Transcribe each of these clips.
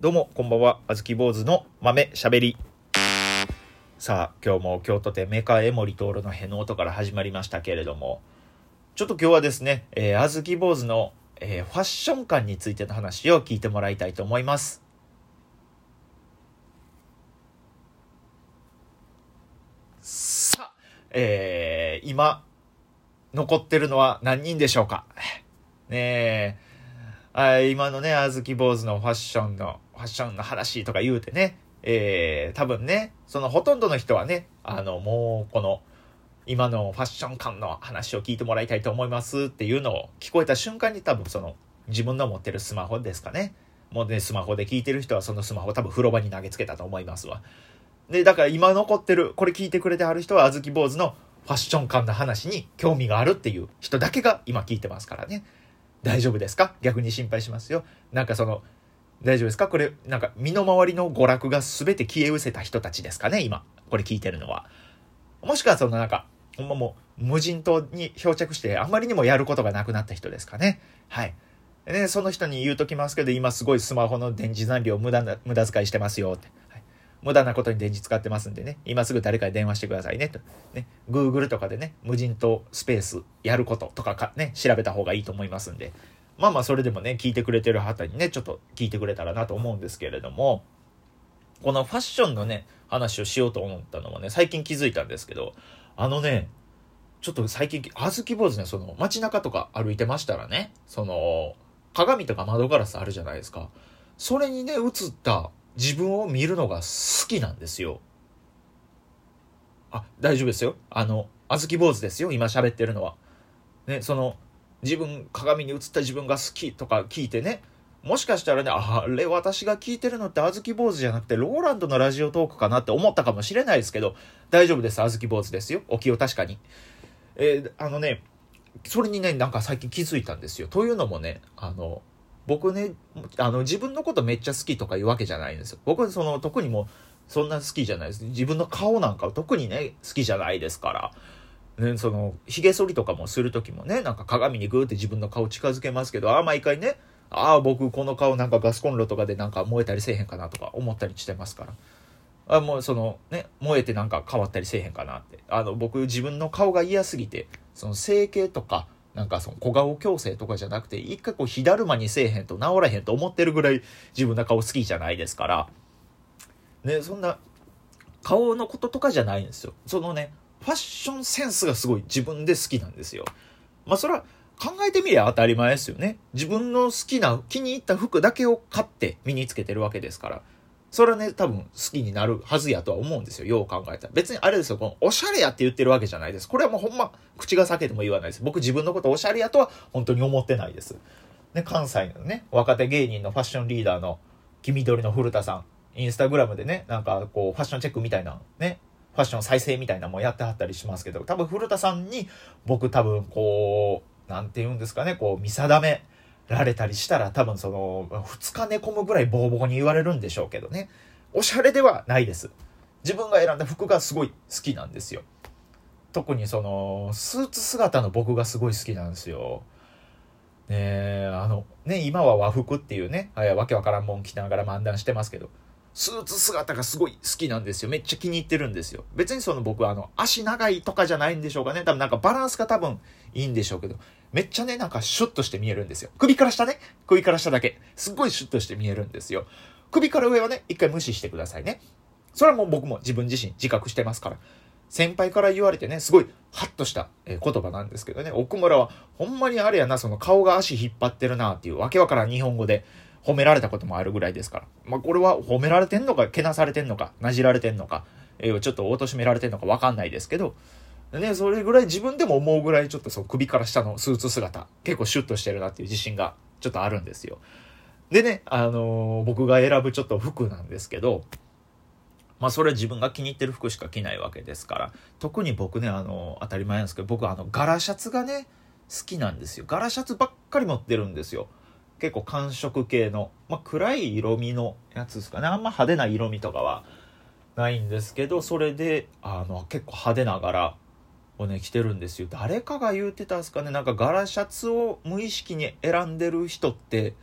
どうも、こんばんは。あずき坊主の豆しゃべり。さあ、今日も京都店メカエモリトールのへの音から始まりましたけれども、ちょっと今日はですね、えー、あずき坊主の、えー、ファッション感についての話を聞いてもらいたいと思います。さあ、えー、今、残ってるのは何人でしょうか？ねえ、今のね、あずき坊主のファッションのァッションの話とか言うてね、えー、多分ね、そのほとんどの人はね、あの、もうこの、今のファッション感の話を聞いてもらいたいと思いますっていうのを聞こえた瞬間に多分その自分の持ってるスマホですかね。もうね、スマホで聞いてる人はそのスマホ多分風呂場に投げつけたと思いますわ。で、だから今残ってる、これ聞いてくれてはる人はあずき坊主のファッション感の話に興味があるっていう人だけが今聞いてますからね。大丈夫ですか？逆に心配しますよ。なんかその、大丈夫ですか？これ、なんか、身の回りの娯楽が全て消え失せた人たちですかね？今。これ聞いてるのは。もしくはそのなんか、ほんまもう、無人島に漂着して、あまりにもやることがなくなった人ですかね？はい。ね、その人に言うときますけど、今すごいスマホの電池残量無駄な、無駄遣いしてますよって。はい、無駄なことに電池使ってますんでね、今すぐ誰かに電話してくださいねと。ね、Google とかでね、無人島スペースやることとかかね、調べた方がいいと思いますんで。まあまあそれでもね、聞いてくれてる方にね、ちょっと聞いてくれたらなと思うんですけれども、このファッションのね、話をしようと思ったのはね、最近気づいたんですけど、あのね、ちょっと最近、あずき坊主ね、その街中とか歩いてましたらね、その、鏡とか窓ガラスあるじゃないですか。それにね、映った自分を見るのが好きなんですよ。あ、大丈夫ですよ。あの、あずき坊主ですよ、今喋ってるのは。ね、その、自分鏡に映った自分が好きとか聞いてね。もしかしたらねあれ私が聞いてるのってあずき坊主じゃなくてローランドのラジオトークかなって思ったかもしれないですけど大丈夫ですあずき坊主ですよ。お気を確かに。えー、あのねそれにねなんか最近気づいたんですよ。というのもねあの僕ねあの自分のことめっちゃ好きとかいうわけじゃないんですよ。僕その特にもうそんな好きじゃないです。自分の顔なんか特にね好きじゃないですから。ね、その、髭剃りとかもする時もね、なんか鏡にグーって自分の顔近づけますけど、ああ、毎回ね、ああ、僕この顔なんかガスコンロとかでなんか燃えたりせえへんかなとか思ったりしてますから。あもうそのね、燃えてなんか変わったりせえへんかなって。あの、僕自分の顔が嫌すぎて、その整形とか、なんかその小顔矯正とかじゃなくて、一回こう火だるまにせえへんと治らへんと思ってるぐらい自分の顔好きじゃないですから、ね、そんな、顔のこととかじゃないんですよ。そのね、ファッションセンスがすごい自分で好きなんですよ。まあそれは考えてみりゃ当たり前ですよね。自分の好きな気に入った服だけを買って身につけてるわけですから。それはね、多分好きになるはずやとは思うんですよ。よう考えたら。別にあれですよ、このおしゃれやって言ってるわけじゃないです。これはもうほんま、口が裂けても言わないです。僕自分のことおしゃれやとは本当に思ってないです。ね、関西のね、若手芸人のファッションリーダーの黄緑の古田さん、インスタグラムでね、なんかこう、ファッションチェックみたいなね、ファッション再生みたいなのもやってはったりしますけど、多分古田さんに僕多分こう、なんて言うんですかね、こう見定められたりしたら多分その、2日寝込むぐらいボーボーに言われるんでしょうけどね。おしゃれではないです。自分が選んだ服がすごい好きなんですよ。特にその、スーツ姿の僕がすごい好きなんですよ。ねあの、ね、今は和服っていうね、わけわからんもん着ながら漫談してますけど、スーツ姿がすごい好きなんですよ。めっちゃ気に入ってるんですよ。別にその僕はあの、足長いとかじゃないんでしょうかね。多分なんかバランスが多分いいんでしょうけど、めっちゃね、なんかシュッとして見えるんですよ。首から下ね。首から下だけ。すっごいシュッとして見えるんですよ。首から上はね、一回無視してくださいね。それはもう僕も自分自身自覚してますから。先輩から言われてね、すごいハッとした言葉なんですけどね、奥村はほんまにあれやな、その顔が足引っ張ってるなっていうわけわからん日本語で褒められたこともあるぐらいですから。まあ、これは褒められてんのか、けなされてんのか、なじられてんのか、えー、ちょっと貶められてんのかわかんないですけど、ね、それぐらい自分でも思うぐらいちょっとそう首から下のスーツ姿、結構シュッとしてるなっていう自信がちょっとあるんですよ。でね、あのー、僕が選ぶちょっと服なんですけど、まあそれは自分が気に入ってる服しか着ないわけですから、特に僕ね、あのー、当たり前なんですけど、僕あの、柄シャツがね、好きなんですよ。柄シャツばっかり持ってるんですよ。結構寒色系の、まあ、暗い色味のやつですかね。あんま派手な色味とかはないんですけどそれであの結構派手な柄をね着てるんですよ。誰かが言うてたんですかね。なんか柄シャツを無意識に選んでる人って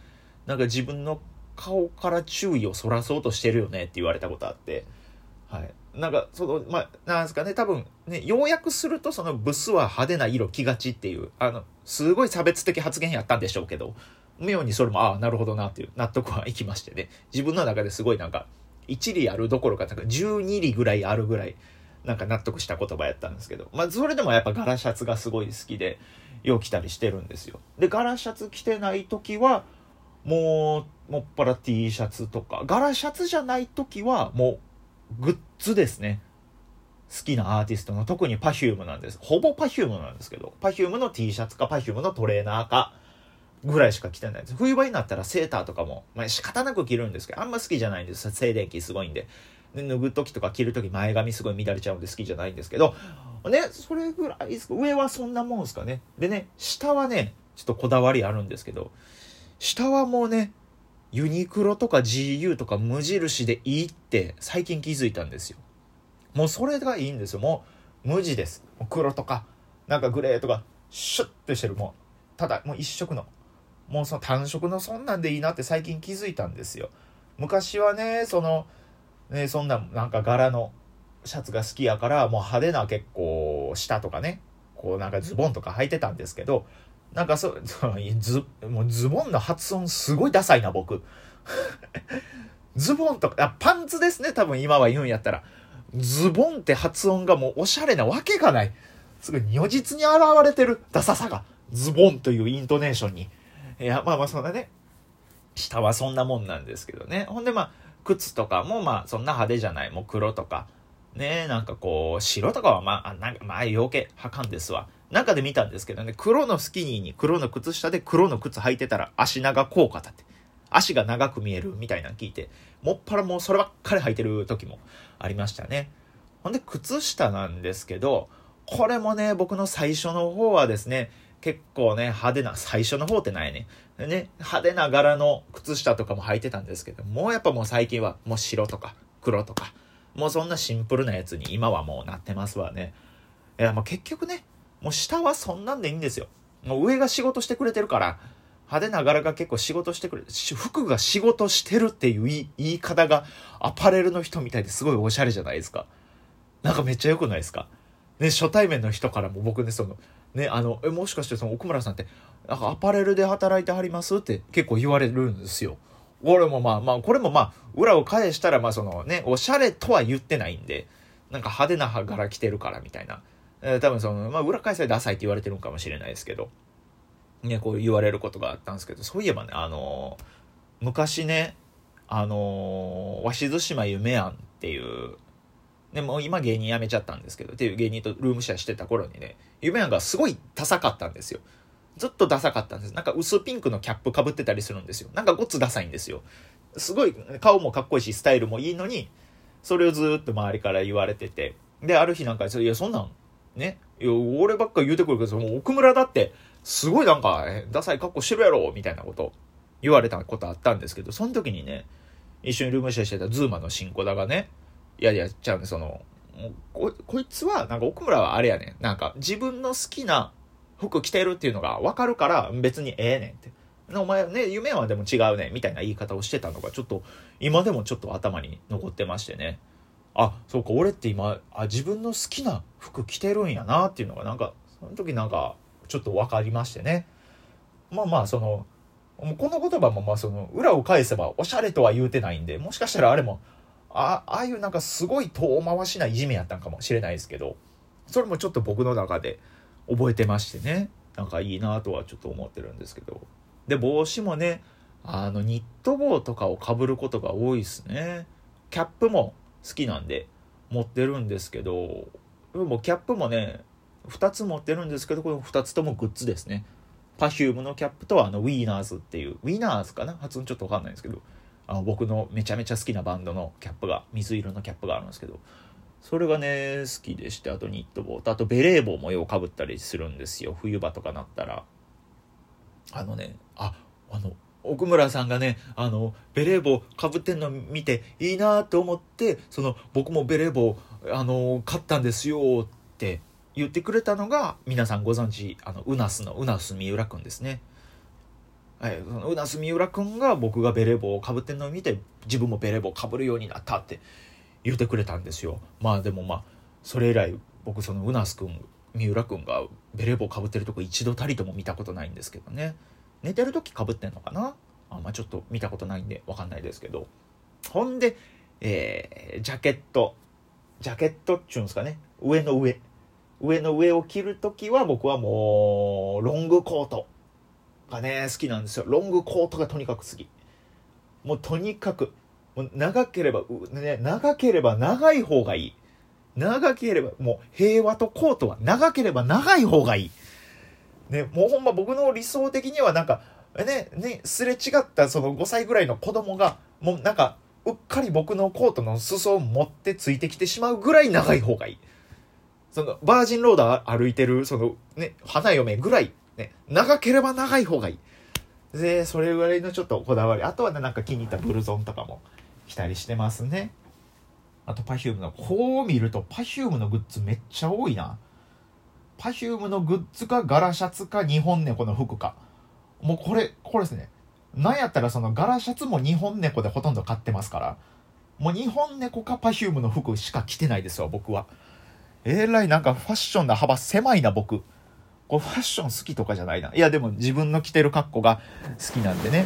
なんか自分の顔から注意をそらそうとしてるよねって言われたことあって、はい。なんか、その、まあ、なんですかね、多分、ね、要約すると、その、ブスは派手な色着がちっていう、あの、すごい差別的発言やったんでしょうけど、妙にそれも、ああ、なるほどなっていう納得はいきましてね、自分の中ですごいなんか、1里あるどころか、なんか12里ぐらいあるぐらい、なんか納得した言葉やったんですけど、まあ、それでもやっぱ柄シャツがすごい好きで、よう着たりしてるんですよ。で、柄シャツ着てない時は、もう、もっぱら T シャツとか、柄シャツじゃない時は、もう、グッズですね。好きなアーティストの、特に Perfume なんです。ほぼ Perfume なんですけど、Perfume の T シャツか Perfume のトレーナーか、ぐらいしか着てないです。冬場になったらセーターとかも、まあ仕方なく着るんですけど、あんま好きじゃないんです。静電気すごいんで。で脱ぐ時とか着る時前髪すごい乱れちゃうんで好きじゃないんですけど、ね、それぐらいです上はそんなもんですかね。でね、下はね、ちょっとこだわりあるんですけど、下はもうね、ユニクロとか GU とか無印でいいって最近気づいたんですよ。もうそれがいいんですよ。もう無地です。黒とか、なんかグレーとか、シュッとしてる。もう、ただもう一色の。もうその単色のそんなんでいいなって最近気づいたんですよ。昔はね、その、ね、そんななんか柄のシャツが好きやからもう派手な結構下とかねこうなんかズボンとか履いてたんですけどなんかそ ズもうズボンの発音すごいダサいな僕。ズボンとかあパンツですね多分今は言うんやったら。ズボンって発音がもうおしゃれなわけがない。すごい如実に現れてるダサさがズボンというイントネーションに。いやまあまあそんなね。下はそんなもんなんですけどね。ほんでまあ靴とかもまあそんな派手じゃない。もう黒とか。ねなんかこう白とかはまあなんかまあ余計はかんですわ。中で見たんですけどね。黒のスキニーに黒の靴下で黒の靴履いてたら足長効果だって。足が長く見えるみたいなの聞いて。もっぱらもうそればっかり履いてる時もありましたね。ほんで靴下なんですけどこれもね僕の最初の方はですね結構ね、派手な、最初の方ってないね。ね、派手な柄の靴下とかも履いてたんですけど、もうやっぱもう最近はもう白とか黒とか、もうそんなシンプルなやつに今はもうなってますわね。いや、もう結局ね、もう下はそんなんでいいんですよ。もう上が仕事してくれてるから、派手な柄が結構仕事してくれる。服が仕事してるっていう言い方がアパレルの人みたいですごいおしゃれじゃないですか。なんかめっちゃ良くないですかね、初対面の人からも僕ね、その、ね、あの、え、もしかしてその奥村さんって、なんかアパレルで働いてはりますって結構言われるんですよ。俺もまあまあ、これもまあ、裏を返したらまあそのね、おしゃれとは言ってないんで、なんか派手な柄着てるからみたいな。えー、多分その、まあ裏返せダサいって言われてるのかもしれないですけど、ね、こう言われることがあったんですけど、そういえばね、あのー、昔ね、あのー、鷲津島夢庵っていう、でも今芸人辞めちゃったんですけど、っていう芸人とルームシェアしてた頃にね、夢やんがすごいダサかったんですよ。ずっとダサかったんです。なんか薄ピンクのキャップかぶってたりするんですよ。なんかごっつダサいんですよ。すごい顔もかっこいいし、スタイルもいいのに、それをずっと周りから言われてて。で、ある日なんか、いや、そんなん、ね、いや、俺ばっか言うてくるけど、もう奥村だって、すごいなんか、ダサい格好してるやろみたいなこと言われたことあったんですけど、その時にね、一緒にルームシェアしてたズーマの新子だがね、いやいや、ちゃうね、その、ここいつは、なんか奥村はあれやねん。なんか自分の好きな服着てるっていうのが分かるから別にええねんって。お前ね、夢はでも違うねみたいな言い方をしてたのがちょっと今でもちょっと頭に残ってましてね。あ、そうか、俺って今、あ、自分の好きな服着てるんやなっていうのがなんか、その時なんかちょっと分かりましてね。まあまあ、その、この言葉もまあその裏を返せばおしゃれとは言うてないんで、もしかしたらあれもあああいうなんかすごい遠回しないじめやったんかもしれないですけどそれもちょっと僕の中で覚えてましてね。なんかいいなとはちょっと思ってるんですけど。で帽子もねあのニット帽とかをかぶることが多いですね。キャップも好きなんで持ってるんですけどもキャップもね2つ持ってるんですけどこの2つともグッズですね。Perfume のキャップとあのウィーナーズっていうウィーナーズかな？発音ちょっとわかんないんですけど。あの僕のめちゃめちゃ好きなバンドのキャップが水色のキャップがあるんですけどそれがね好きでしてあとニット帽とあとベレー帽もようかぶったりするんですよ。冬場とかなったら。あのねああの奥村さんがねあのベレー帽かぶってんの見ていいなと思ってその僕もベレー帽あの買ったんですよって言ってくれたのが皆さんご存知あのウナスのウナス三浦君ですね。はい、そのうなす三浦君が僕がベレー帽をかぶってるのを見て自分もベレー帽をかぶるようになったって言ってくれたんですよ。まあでもまあそれ以来僕そのうなす君三浦君がベレー帽かぶってるとこ一度たりとも見たことないんですけどね。寝てる時かぶってんのかな？あんまあちょっと見たことないんで分かんないですけど。ほんで、えー、ジャケットジャケットっちゅうんですかね。上の上。上の上を着る時は僕はもうロングコート。がね、好きなんですよ。ロングコートがとにかく好き。もうとにかく、もう長ければ、ね、長ければ長い方がいい。長ければ、もう平和とコートは長ければ長い方がいい。ね、もうほんま僕の理想的にはなんか、ね、ね、すれ違ったその5歳ぐらいの子供が、もうなんか、うっかり僕のコートの裾を持ってついてきてしまうぐらい長い方がいい。その、バージンローダー歩いてる、その、ね、花嫁ぐらいね、長ければ長い方がいい。で、それぐらいのちょっとこだわり。あとはね、なんか気に入ったブルゾンとかも着たりしてますね。あと Perfume の、こう見ると Perfume のグッズめっちゃ多いな。Perfume のグッズかガラシャツか日本猫の服か。もうこれ、これですね。なんやったらそのガラシャツも日本猫でほとんど買ってますから。もう日本猫か Perfume の服しか着てないですよ、僕は。えらいなんかファッションの幅狭いな、僕。こうファッション好きとかじゃないな。いやでも自分の着てる格好が好きなんでね。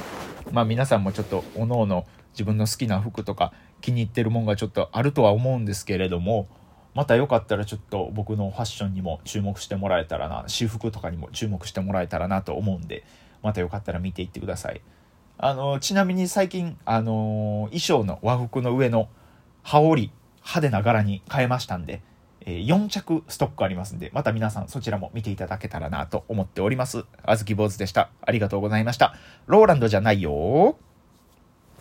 まあ皆さんもちょっとおのおの自分の好きな服とか気に入ってるもんがちょっとあるとは思うんですけれども、またよかったらちょっと僕のファッションにも注目してもらえたらな、私服とかにも注目してもらえたらなと思うんで、またよかったら見ていってください。あの、ちなみに最近、あの衣装の和服の上の羽織、派手な柄に変えましたんで、え4着ストックありますんで、また皆さんそちらも見ていただけたらなと思っております。あずき坊主でした。ありがとうございました。ローランドじゃないよ